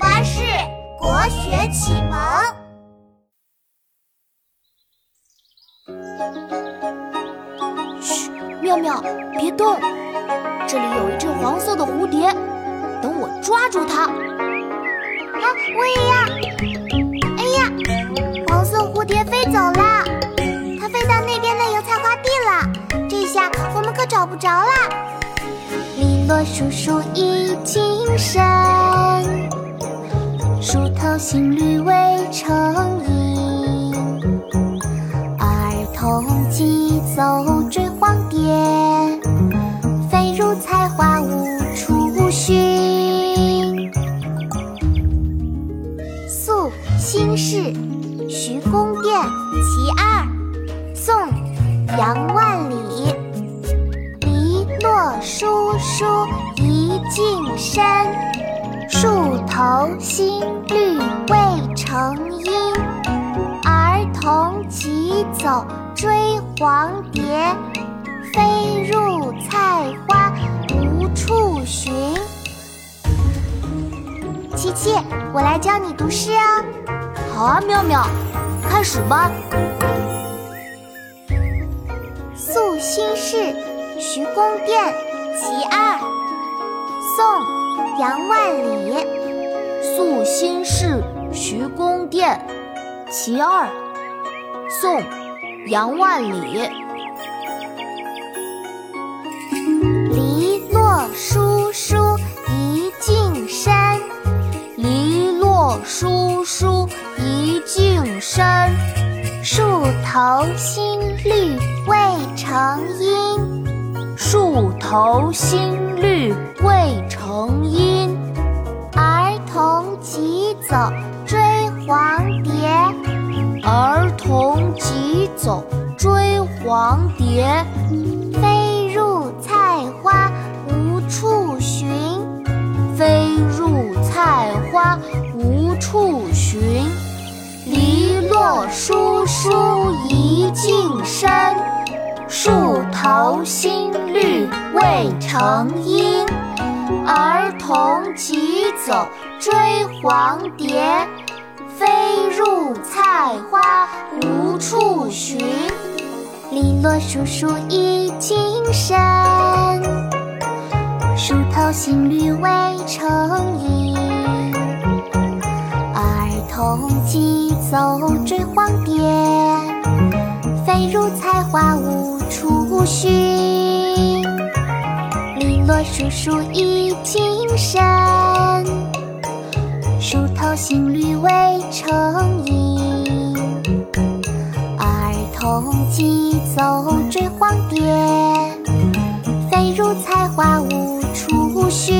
巴士国学启蒙。嘘，妙妙，别动！这里有一只黄色的蝴蝶，等我抓住它。啊，我也要！哎呀，黄色蝴蝶飞走了，它飞到那边的油菜花地了。这下我们可找不着了。篱落疏疏已经深，树头新绿未成阴。儿童急走追黄蝶，飞入菜花无处寻。宿新市徐公店其二，宋·杨万里。篱落疏疏一径深，树头新绿未成阴。儿童急走追黄蝶，飞入菜花无处寻。琪琪，我来教你读诗啊！好啊，妙妙，开始吧。宿新市徐公店。其二，宋·杨万里。宿新市徐公店，其二，宋·杨万里。篱落疏疏一径深，篱落疏疏一径深，树头新绿未成阴。树头新绿未成阴，走追黄蝶。儿童急走追黄蝶，飞入菜花无处寻。飞入菜花无处寻，篱落疏疏一径深。树头新绿未成阴，儿童急走追黄蝶，飞入菜花无处寻。篱落疏疏一径深，树头新绿未成阴，儿童急走追黄蝶，飞入菜花无。处寻，篱落疏疏一径深，树头新绿未成阴。儿童急走追黄蝶，飞入菜花无处寻。